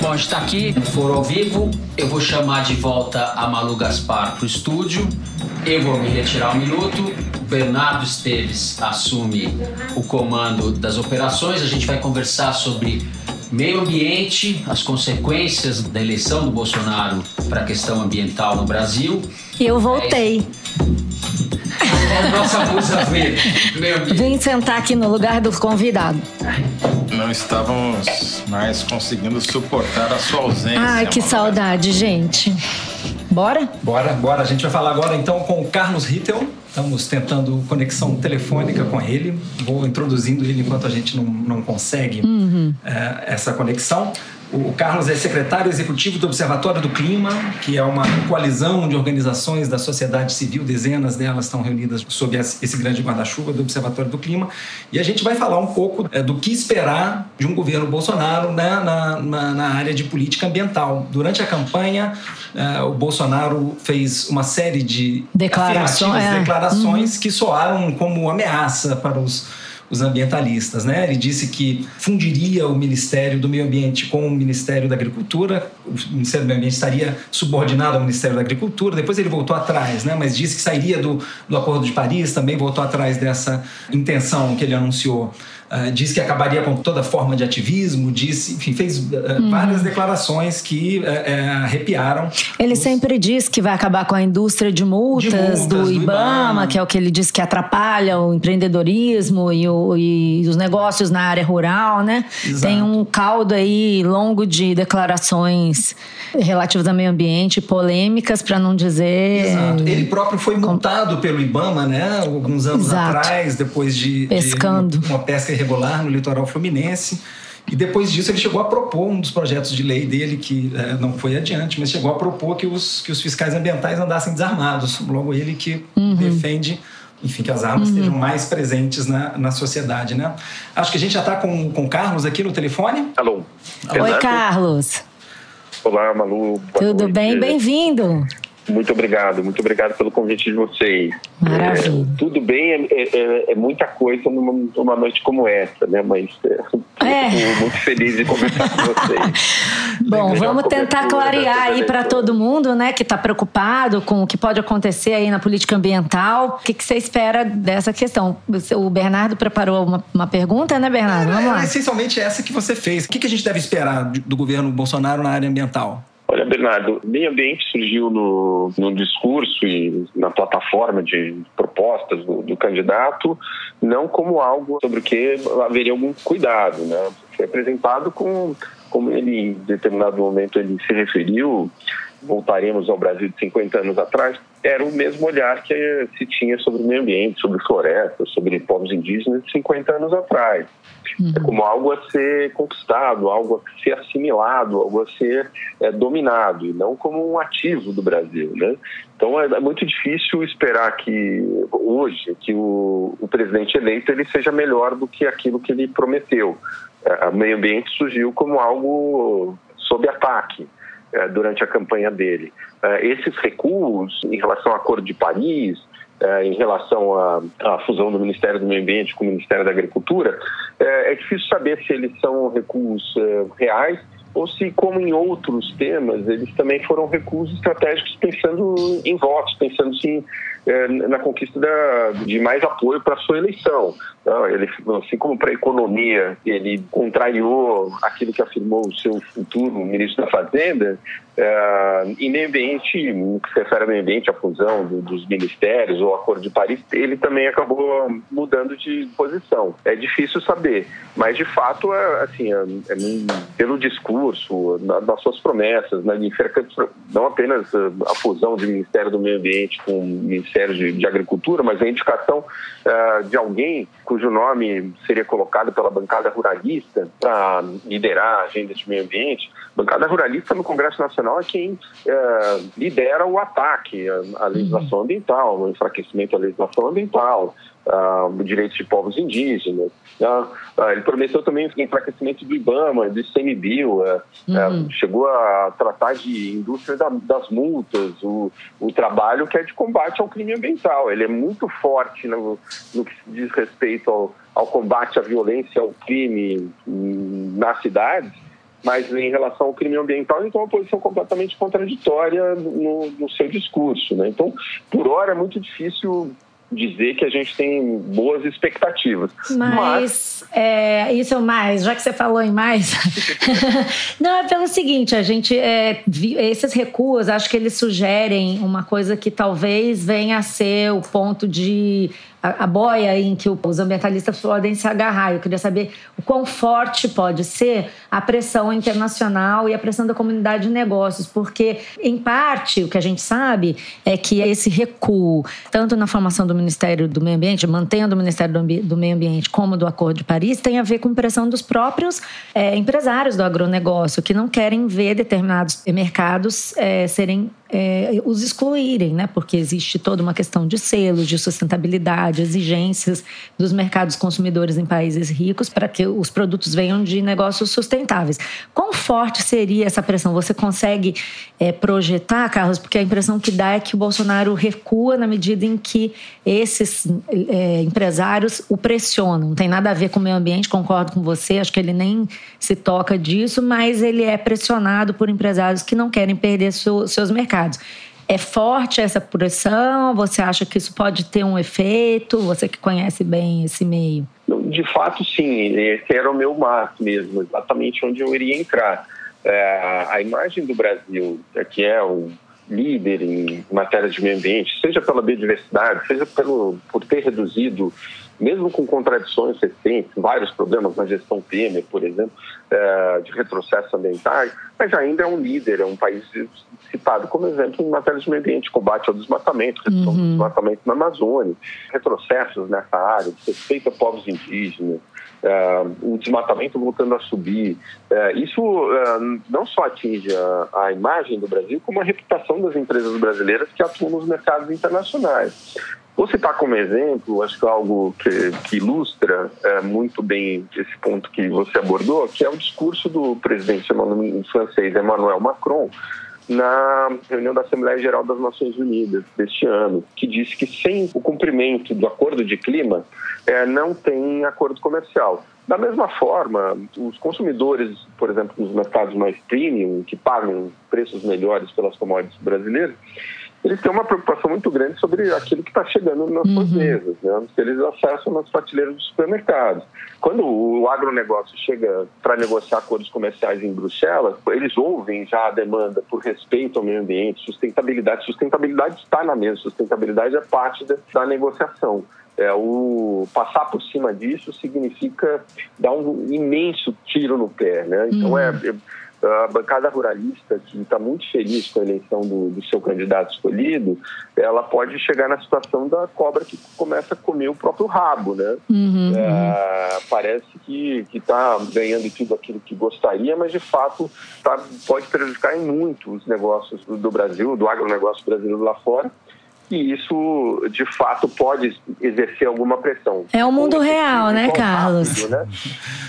Bom, a gente está aqui no Foro ao Vivo. Eu vou chamar de volta a Malu Gaspar para o estúdio. Eu vou me retirar um minuto. O Bernardo Esteves assume o comando das operações. A gente vai conversar sobre meio ambiente, as consequências da eleição do Bolsonaro para a questão ambiental no Brasil. Eu voltei. É a nossa musa verde, ambiente. Vim sentar aqui no lugar do convidado. Não estávamos mais conseguindo suportar a sua ausência. Ai, que saudade, gente. Bora? Bora, bora. A gente vai falar agora então com o Carlos Rittel. Estamos tentando conexão telefônica com ele. Vou introduzindo ele enquanto a gente não, não consegue eh, essa conexão. O Carlos é secretário executivo do Observatório do Clima, que é uma coalizão de organizações da sociedade civil, dezenas delas estão reunidas sob esse grande guarda-chuva do Observatório do Clima. E a gente vai falar um pouco eh, do que esperar de um governo Bolsonaro né, na, na, na área de política ambiental. Durante a campanha, eh, o Bolsonaro fez uma série de afirmativas é. declarações que soaram como ameaça para os os ambientalistas, né? Ele disse que fundiria o Ministério do Meio Ambiente com o Ministério da Agricultura, o Ministério do Meio Ambiente estaria subordinado ao Ministério da Agricultura. Depois ele voltou atrás, né? Mas disse que sairia do, do Acordo de Paris, também voltou atrás dessa intenção que ele anunciou. Ah, disse que acabaria com toda forma de ativismo, disse, enfim, fez ah, várias declarações que eh, arrepiaram. Ele sempre diz que vai acabar com a indústria de multas, De multas, do, do Ibama, Ibama. que é o que ele diz que atrapalha o empreendedorismo e, o- e os negócios na área rural, né? Exato. Tem um caldo aí longo de declarações relativas ao meio ambiente, polêmicas, para não dizer. Exato. Ele próprio foi multado pelo Ibama, né? Alguns anos Exato. atrás, depois de, de Pescando. uma, uma pesca irregular no litoral fluminense. E depois disso ele chegou a propor um dos projetos de lei dele, que eh, não foi adiante, mas chegou a propor que os, que os fiscais ambientais andassem desarmados. Logo ele que Uhum. defende, enfim, que as armas estejam mais presentes na, na sociedade, né? Acho que a gente já está com, com o Carlos aqui no telefone. Alô. Oi? Carlos. Olá, Malu. Boa Tudo noite. bem? Bem-vindo. Muito obrigado, muito obrigado pelo convite de vocês. Maravilha. É, tudo bem, é, é- é muita coisa numa, numa noite como essa, né? Mas é, É. muito feliz de conversar com vocês. Bom, vamos tentar clarear aí para todo mundo, né, que está preocupado com o que pode acontecer aí na política ambiental. O que, que você espera dessa questão? O Bernardo preparou uma, uma pergunta, né, Bernardo? Vamos Era lá. essencialmente essa que você fez. O que, que a gente deve esperar do governo Bolsonaro na área ambiental? Bernardo, meio ambiente surgiu no, no discurso e na plataforma de propostas do, do candidato, não como algo sobre o que haveria algum cuidado, né? Foi apresentado com, como ele em determinado momento ele se referiu, voltaremos ao Brasil de 50 anos atrás, era o mesmo olhar que se tinha sobre o meio ambiente, sobre florestas, sobre povos indígenas de 50 anos atrás. É como algo a ser conquistado, algo a ser assimilado, algo a ser é, dominado, e não como um ativo do Brasil. Né? Então é, é muito difícil esperar que hoje que o, o presidente eleito ele seja melhor do que aquilo que ele prometeu. É, o meio ambiente surgiu como algo sob ataque eh, durante a campanha dele. Eh, esses recuos em relação ao Acordo de Paris, eh, em relação à, à fusão do Ministério do Meio Ambiente com o Ministério da Agricultura, eh, é difícil saber se eles são recuos eh, reais ou se, como em outros temas, eles também foram recuos estratégicos pensando em votos, pensando sim, eh, na conquista da, de mais apoio para sua eleição. Não, ele, assim como para a economia, ele contrariou aquilo que afirmou o seu futuro ministro da Fazenda, eh, em meio ambiente, no que se refere ao meio ambiente, a fusão do- dos ministérios ou Acordo de Paris, ele também acabou mudando de posição. É difícil saber, mas de fato, é, assim, é, é pelo discurso, na- nas suas promessas, na, não apenas eh, a fusão do Ministério do Meio Ambiente com o Ministério de, de Agricultura, mas a indicação eh, de alguém cujo nome seria colocado pela bancada ruralista para liderar a agenda de meio ambiente. Bancada ruralista no Congresso Nacional é quem é, lidera o ataque à legislação ambiental, o enfraquecimento da legislação ambiental, uh, direitos de povos indígenas. Uh, uh, ele prometeu também o enfraquecimento do IBAMA, do ICMBio, uh, uhum. chegou a tratar de indústria da, das multas, o, o trabalho que é de combate ao crime ambiental. Ele é muito forte no, no que diz respeito ao, ao combate à violência, ao crime nas cidades, mas em relação ao crime ambiental, ele tem uma posição completamente contraditória no, no seu discurso. Né? Então, por hora, é muito difícil dizer que a gente tem boas expectativas. Mas, Mas... É, isso é mais, já que você falou em mais. Não, é pelo seguinte: a gente. É, esses recuos, acho que eles sugerem uma coisa que talvez venha a ser o ponto de a, boia em que os ambientalistas podem se agarrar. Eu queria saber o quão forte pode ser a pressão internacional e a pressão da comunidade de negócios, porque, em parte, o que a gente sabe é que esse recuo, tanto na formação do Ministério do Meio Ambiente, mantendo o Ministério do Meio Ambiente, como do Acordo de Paris, tem a ver com pressão dos próprios é, empresários do agronegócio, que não querem ver determinados mercados é, serem é, os excluírem, né? Porque existe toda uma questão de selos, de sustentabilidade, exigências dos mercados consumidores em países ricos para que os produtos venham de negócios sustentáveis. Quão forte seria essa pressão? Você consegue é, projetar, Carlos? Porque a impressão que dá é que o Bolsonaro recua na medida em que esses é, empresários o pressionam. Não tem nada a ver com o meio ambiente, concordo com você, acho que ele nem se toca disso, mas ele é pressionado por empresários que não querem perder seus mercados mercados. É forte essa pressão? Você acha que isso pode ter um efeito? Você que conhece bem esse meio. De fato, sim. Esse era o meu mar mesmo, exatamente onde eu iria entrar. É, a imagem do Brasil, que é o líder em matéria de meio ambiente, seja pela biodiversidade, seja pelo, por ter reduzido mesmo com contradições recentes, vários problemas na gestão Temer, por exemplo, é, de retrocesso ambiental, mas ainda é um líder, é um país citado como exemplo em matéria de meio ambiente, combate ao desmatamento, redução uhum. do desmatamento na Amazônia, retrocessos nessa área, respeito a povos indígenas, Uh, o desmatamento voltando a subir. Uh, isso uh, não só atinge a, a, imagem do Brasil, como a reputação das empresas brasileiras que atuam nos mercados internacionais. Vou citar como exemplo, acho que é algo que, que ilustra é, muito bem esse ponto que você abordou, que é o discurso do presidente francês Emmanuel Macron na reunião da Assembleia Geral das Nações Unidas deste ano, que disse que sem o cumprimento do acordo de clima é, não tem acordo comercial. Da mesma forma, os consumidores, por exemplo, nos mercados mais premium, que pagam preços melhores pelas commodities brasileiras, eles têm uma preocupação muito grande sobre aquilo que está chegando nas uhum. suas mesas, né? que eles acessam nas prateleiras dos supermercados. Quando o agronegócio chega para negociar acordos comerciais em Bruxelas, eles ouvem já a demanda por respeito ao meio ambiente, sustentabilidade. Sustentabilidade está na mesa, sustentabilidade é parte da, da negociação. É, o passar por cima disso significa dar um imenso tiro no pé, né? Então é, uhum. é a bancada ruralista, que está muito feliz com a eleição do, do, seu candidato escolhido, ela pode chegar na situação da cobra que começa a comer o próprio rabo, né? Uhum, é, uhum. Parece que está ganhando tudo aquilo que gostaria, mas de fato tá, pode prejudicar em muito os negócios do, do Brasil, do agronegócio brasileiro lá fora e isso de fato pode exercer alguma pressão. É o mundo real, né, Carlos? Rápido, né?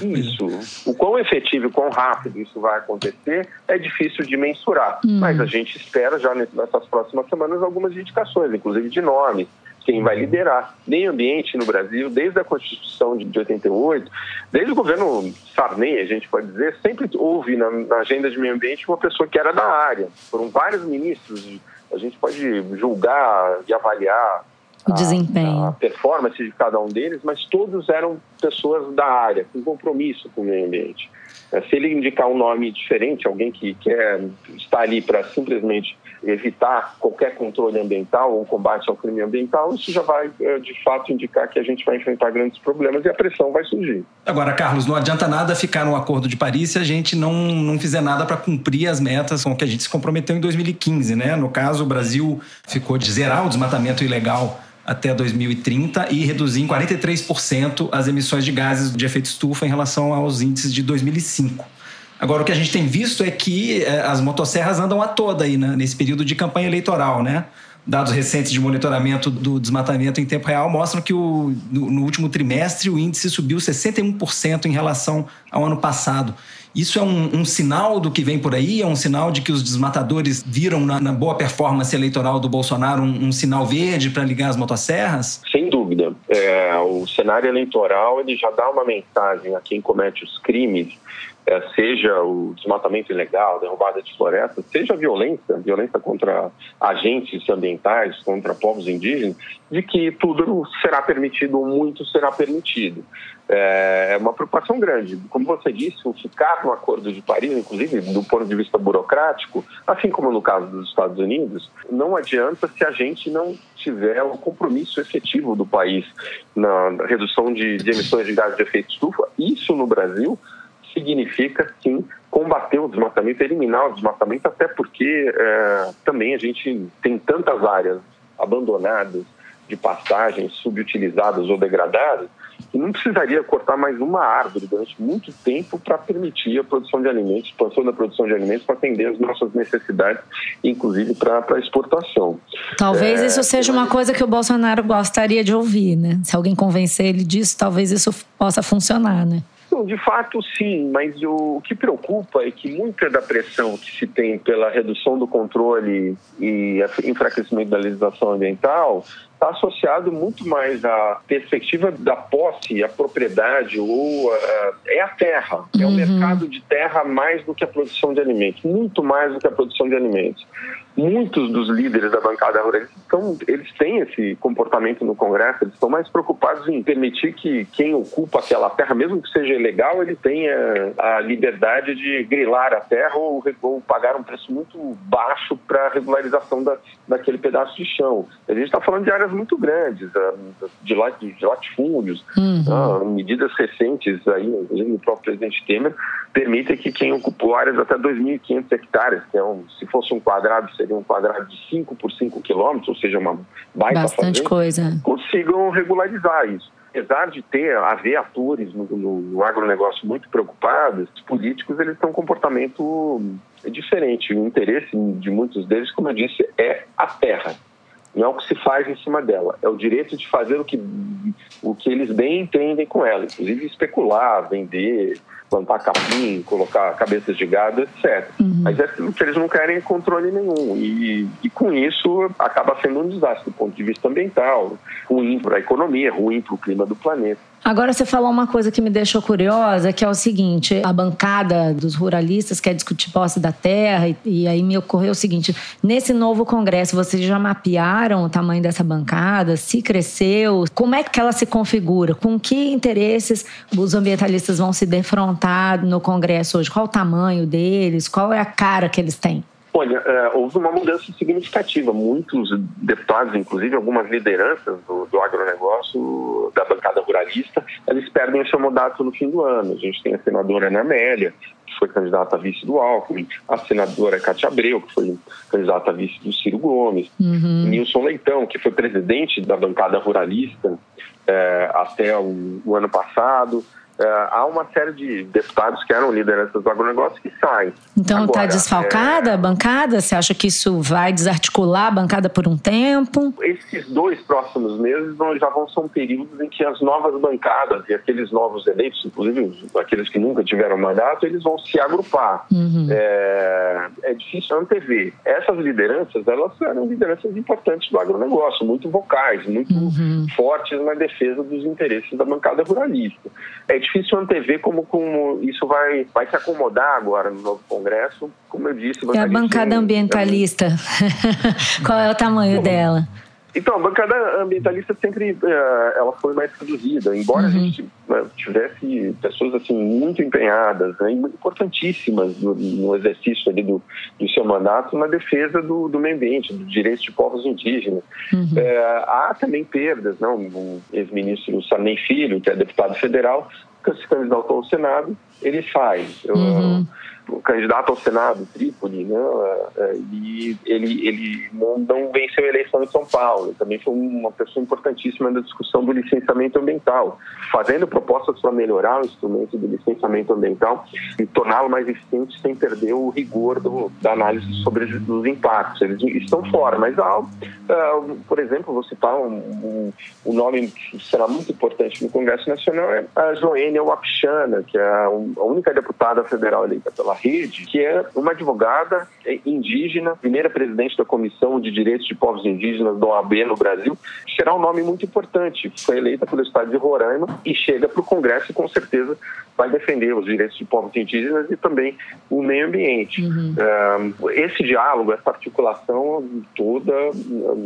Isso. O quão efetivo e quão rápido isso vai acontecer é difícil de mensurar, hum. mas a gente espera já nessas próximas semanas algumas indicações, inclusive de nome quem vai liderar meio ambiente no Brasil, desde a Constituição de 88, desde o governo Sarney, a gente pode dizer, sempre houve na, na agenda de meio ambiente uma pessoa que era da área. Foram vários ministros a gente pode julgar e avaliar o a, desempenho, a performance de cada um deles, mas todos eram pessoas da área, com compromisso com o meio ambiente. É, se ele indicar um nome diferente, alguém que quer estar ali para simplesmente evitar qualquer controle ambiental ou combate ao crime ambiental, isso já vai, é, de fato, indicar que a gente vai enfrentar grandes problemas e a pressão vai surgir. Agora, Carlos, não adianta nada ficar no Acordo de Paris se a gente não, não fizer nada para cumprir as metas com que a gente se comprometeu em 2015, né? No caso, o Brasil ficou de zerar o desmatamento ilegal até 2030 e reduzir em 43% as emissões de gases de efeito estufa em relação aos índices de 2005. Agora, o que a gente tem visto é que é, as motosserras andam a toda aí, né, nesse período de campanha eleitoral, né? Dados recentes de monitoramento do desmatamento em tempo real mostram que o, no, no último trimestre o índice subiu 61% em relação ao ano passado. Isso é um, um, sinal do que vem por aí? É um sinal de que os desmatadores viram na, na boa performance eleitoral do Bolsonaro um, um sinal verde para ligar as motosserras? Sem dúvida. É, o cenário eleitoral ele já dá uma mensagem a quem comete os crimes é, seja o desmatamento ilegal, derrubada de florestas, seja a violência, violência contra agentes ambientais, contra povos indígenas, de que tudo será permitido ou muito será permitido. É, é uma preocupação grande. Como você disse, o ficar no Acordo de Paris, inclusive do ponto de vista burocrático, assim como no caso dos Estados Unidos, não adianta se a gente não tiver o compromisso efetivo do país na redução de, de emissões de gases de efeito estufa. Isso no Brasil significa, sim, combater o desmatamento, eliminar o desmatamento, até porque é, também a gente tem tantas áreas abandonadas de pastagens, subutilizadas ou degradadas, que não precisaria cortar mais uma árvore durante muito tempo para permitir a produção de alimentos, expansão da produção de alimentos para atender as nossas necessidades, inclusive para exportação. Talvez é, isso seja uma coisa que o Bolsonaro gostaria de ouvir, né? Se alguém convencer ele disso, talvez isso possa funcionar, né? De fato, sim, mas o, que preocupa é que muita da pressão que se tem pela redução do controle e enfraquecimento da legislação ambiental está associado muito mais à perspectiva da posse, a propriedade ou uh, é a terra, é o uhum. mercado de terra mais do que a produção de alimentos, muito mais do que a produção de alimentos muitos dos líderes da bancada rural estão, eles têm esse comportamento no Congresso, eles estão mais preocupados em permitir que quem ocupa aquela terra, mesmo que seja ilegal, ele tenha a liberdade de grilar a terra ou, ou pagar um preço muito baixo para a regularização da, daquele pedaço de chão. A gente está falando de áreas muito grandes, ah, de, de latifúndios, uhum. Ah, medidas recentes aí, inclusive o próprio presidente Temer, permitem que quem ocupou áreas até 2.500 hectares, que é um, se fosse um quadrado seria um quadrado de 5 por 5 quilômetros, ou seja, uma baita Bastante coisa. consigam regularizar isso. Apesar de ter, haver atores no, no, no agronegócio muito preocupados, os políticos eles têm um comportamento diferente. O interesse de muitos deles, como eu disse, é a terra. Não é o que se faz em cima dela, é o direito de fazer o que, o que eles bem entendem com ela, inclusive especular, vender, plantar capim, colocar cabeças de gado, etc. Uhum. Mas é que eles não querem controle nenhum. E, e com isso acaba sendo um desastre do ponto de vista ambiental, ruim para a economia, ruim para o clima do planeta. Agora você falou uma coisa que me deixou curiosa, que é o seguinte: a bancada dos ruralistas quer discutir posse da terra, e, e, aí me ocorreu o seguinte: nesse novo congresso, vocês já mapearam o tamanho dessa bancada? Se cresceu? Como é que ela se configura? Com que interesses os ambientalistas vão se defrontar no congresso hoje? Qual o tamanho deles? Qual é a cara que eles têm? Olha, é, houve uma mudança significativa. Muitos deputados, inclusive algumas lideranças do, do agronegócio, da bancada ruralista, eles perdem o seu mandato no fim do ano. A gente tem a senadora Ana Amélia, que foi candidata a vice do Alckmin, a senadora Cátia Abreu, que foi candidata a vice do Ciro Gomes, uhum. Nilson Leitão, que foi presidente da bancada ruralista é, até o, o ano passado. É, há uma série de deputados que eram lideranças do agronegócio que saem. Então está desfalcada é... a bancada? Você acha que isso vai desarticular a bancada por um tempo? Esses dois próximos meses já vão ser um períodos em que as novas bancadas e aqueles novos eleitos, inclusive aqueles que nunca tiveram mandato, eles vão se agrupar. Uhum. É... é difícil antever. Essas lideranças, elas eram lideranças importantes do agronegócio, muito vocais, muito uhum. fortes na defesa dos interesses da bancada ruralista. É difícil antever como, como isso vai, vai se acomodar agora no novo Congresso. Como eu disse... É a bancada ambientalista. Qual é o tamanho dela? Então, a bancada ambientalista sempre eh, ela foi mais reduzida, embora uhum. a gente né, tivesse pessoas assim muito empenhadas, né, importantíssimas no, no, exercício ali do, do seu mandato na defesa do, do meio ambiente, dos direitos de povos indígenas. Uhum. É, há também perdas, não? O ex-ministro Sarney Filho, que é deputado federal, se candidatou ao Senado, ele sai. Uhum. O candidato ao Senado, Trípoli, né, é, e ele, ele não, venceu a eleição em São Paulo. Também foi uma pessoa importantíssima na discussão do licenciamento ambiental, fazendo propostas para melhorar o instrumento de licenciamento ambiental e torná-lo mais eficiente sem perder o rigor do, da análise sobre os impactos. Eles estão fora, mas, há, uh, por exemplo, vou citar um, um, um, nome que será muito importante no Congresso Nacional, é a Joênia Wapchana, que é a, a única deputada federal eleita pela rede, que é uma advogada indígena, primeira presidente da Comissão de Direitos de Povos Indígenas do OAB no Brasil, será um nome muito importante. Foi eleita pelo estado de Roraima e chega para o Congresso e com certeza vai defender os direitos de povos indígenas e também o meio ambiente. Uhum. esse diálogo, essa articulação toda,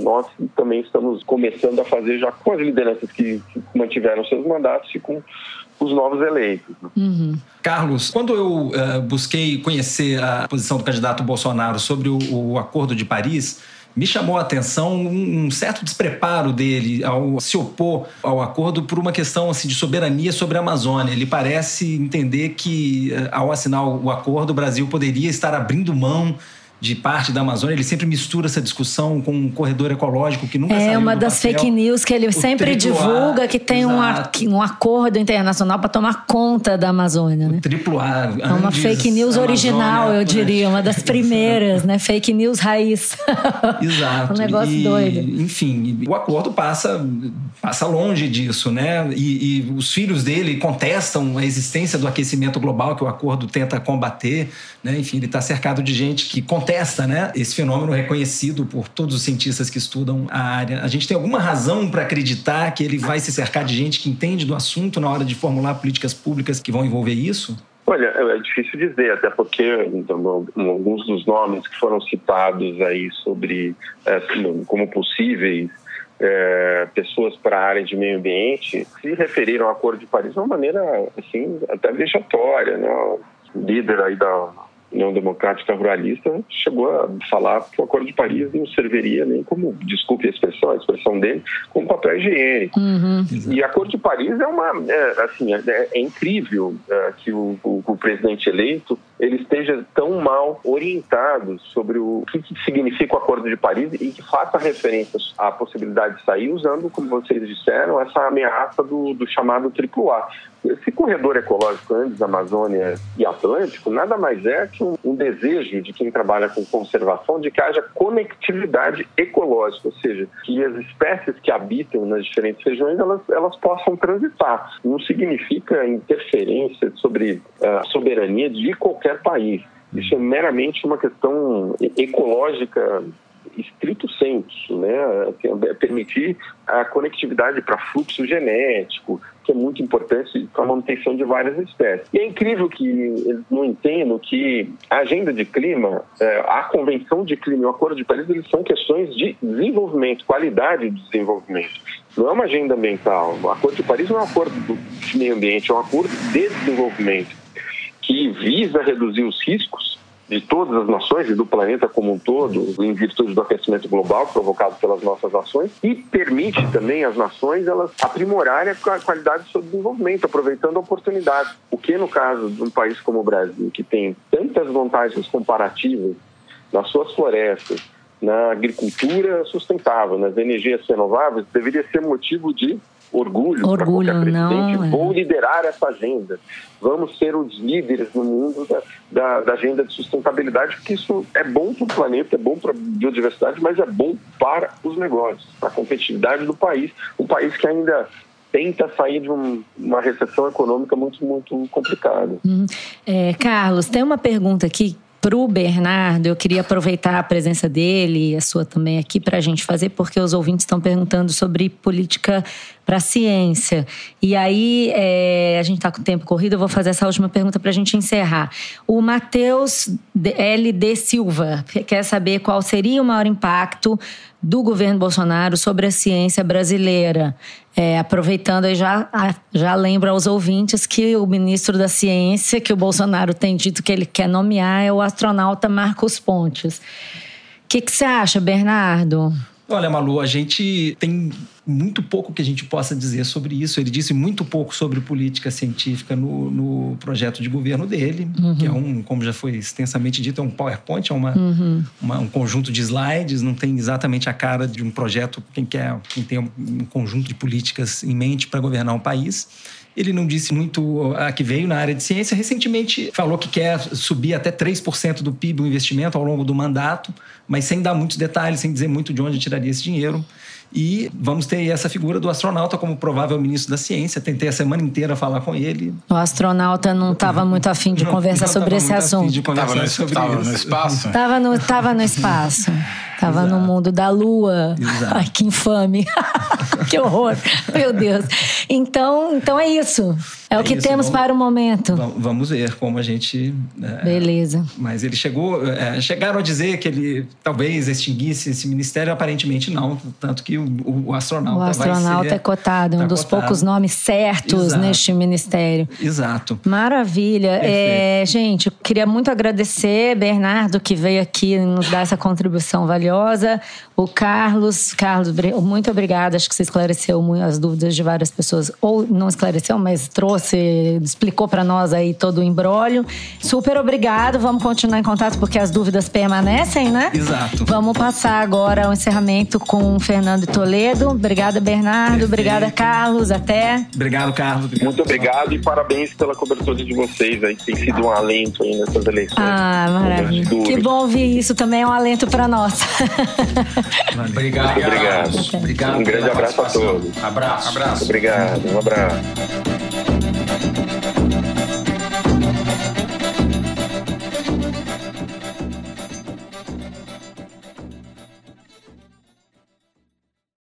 nós também estamos começando a fazer já com as lideranças que, que mantiveram seus mandatos e com os novos eleitos. Uhum. Carlos, quando eu uh, busquei conhecer a posição do candidato Bolsonaro sobre o, o Acordo de Paris, me chamou a atenção um, certo despreparo dele ao se opor ao acordo por uma questão assim, de soberania sobre a Amazônia. Ele parece entender que, eh, ao assinar o acordo, o Brasil poderia estar abrindo mão de parte da Amazônia, ele sempre mistura essa discussão com um corredor ecológico que nunca É uma das papel. fake news que ele sempre divulga que tem um, um, acordo internacional para tomar conta da Amazônia, né? O triplo A. Andes, é uma fake news Amazônia, original, eu diria, uma das primeiras, né? Fake news raiz. Exato. um negócio e, doido. Enfim, o acordo passa, passa longe disso, né? E, e os filhos dele contestam a existência do aquecimento global que o acordo tenta combater, né? Enfim, ele está cercado de gente que contesta né, esse fenômeno reconhecido por todos os cientistas que estudam a área. A gente tem alguma razão para acreditar que ele vai se cercar de gente que entende do assunto na hora de formular políticas públicas que vão envolver isso? Olha, é difícil dizer, até porque então, alguns dos nomes que foram citados aí sobre é, como possíveis é, pessoas para a área de meio ambiente se referiram ao Acordo de Paris de uma maneira assim até vexatória, né? O líder aí da União Democrática Ruralista chegou a falar que o Acordo de Paris não serviria nem como, desculpe a expressão, a expressão dele, como papel higiênico. Uhum. E o Acordo de Paris é uma, é, assim, é, é incrível é, que o, o, o, presidente eleito ele esteja tão mal orientado sobre o que, que significa o Acordo de Paris e que faça referências à possibilidade de sair usando, como vocês disseram, essa ameaça do, do chamado AAA. Esse corredor ecológico Andes, Amazônia e Atlântico nada mais é que um, um, desejo de quem trabalha com conservação de que haja conectividade ecológica, ou seja, que as espécies que habitam nas diferentes regiões elas, elas possam transitar. Não significa interferência sobre a soberania de qualquer país. Isso é meramente uma questão ecológica estrito senso, né? É permitir a conectividade para fluxo genético, que é muito importante para a manutenção de várias espécies. E é incrível que eles não entendam que a agenda de clima, é, a convenção de clima e o acordo de Paris, eles são questões de desenvolvimento, qualidade do desenvolvimento. Não é uma agenda ambiental. O acordo de Paris não é um acordo de meio ambiente, é um acordo de desenvolvimento que visa reduzir os riscos de todas as nações e do planeta como um todo, em virtude do aquecimento global provocado pelas nossas ações, e permite também às nações elas aprimorarem a qualidade do seu desenvolvimento, aproveitando a oportunidade. O que, no caso de um país como o Brasil, que tem tantas vantagens comparativas nas suas florestas, na agricultura sustentável, nas energias renováveis, deveria ser motivo de orgulho, orgulho para presidente. Não, é. Vou liderar essa agenda. Vamos ser os líderes no mundo da, da, da agenda de sustentabilidade, porque isso é bom para o planeta, é bom para a biodiversidade, mas é bom para os negócios, para a competitividade do país. Um país que ainda tenta sair de um, uma recessão econômica muito, muito complicada. Uhum. É, Carlos, tem uma pergunta aqui o Bernardo, eu queria aproveitar a presença dele e a sua também aqui para a gente fazer, porque os ouvintes estão perguntando sobre política para ciência. E aí, é, a gente está com o tempo corrido, eu vou fazer essa última pergunta para a gente encerrar. O Matheus LD Silva quer saber qual seria o maior impacto do governo Bolsonaro sobre a ciência brasileira. É, aproveitando aí, já, já lembro aos ouvintes que o ministro da Ciência, que o Bolsonaro tem dito que ele quer nomear, é o astronauta Marcos Pontes. O que, que você acha, Bernardo? Olha, Malu, a gente tem muito pouco que a gente possa dizer sobre isso. Ele disse muito pouco sobre política científica no, no projeto de governo dele, uhum. que é um, como já foi extensamente dito, é um PowerPoint, é uma, uhum. uma, um conjunto de slides, não tem exatamente a cara de um projeto, quem quer, quem tem um conjunto de políticas em mente para governar um país. Ele não disse muito a que veio na área de ciência. Recentemente falou que quer subir até 3% do PIB o investimento ao longo do mandato, mas sem dar muitos detalhes, sem dizer muito de onde tiraria esse dinheiro. E vamos ter essa figura do astronauta como provável ministro da ciência. Tentei a semana inteira falar com ele. O astronauta não estava muito afim de conversar não, sobre esse assunto. Estava no, no, espaço? Estava no, tava no espaço. Tava Exato. no mundo da lua. Exato. Ai, que infame. que horror. Meu Deus. Então, então é isso. É, é o que isso. temos vamos, para o momento. Vamos ver como a gente. É, Beleza. Mas ele chegou. É, chegaram a dizer que ele talvez extinguisse esse ministério, aparentemente não. Tanto que o, o astronauta. O astronauta ser, é cotado, um tá dos cotado. poucos nomes certos Exato. neste ministério. Exato. Maravilha. É, gente, eu queria muito agradecer Bernardo que veio aqui nos dar essa contribuição valiosa. O Carlos, Carlos, muito obrigada. Acho que você esclareceu as dúvidas de várias pessoas, ou não esclareceu, mas trouxe, explicou para nós aí todo o embrólio. Super obrigado. Vamos continuar em contato porque as dúvidas permanecem, né? Exato. Vamos passar agora ao encerramento com o Fernando Toledo. Obrigada, Bernardo. Perfeito. Obrigada, Carlos. Até. Obrigado, Carlos. Obrigado, muito obrigado e parabéns pela cobertura de vocês aí. Tem sido um alento aí nessas eleições. Ah, maravilha. Que bom ouvir isso também é um alento para nós. Obrigado. Obrigado. Obrigado. Um grande abraço a todos. Abraço. abraço. Obrigado. Um abraço.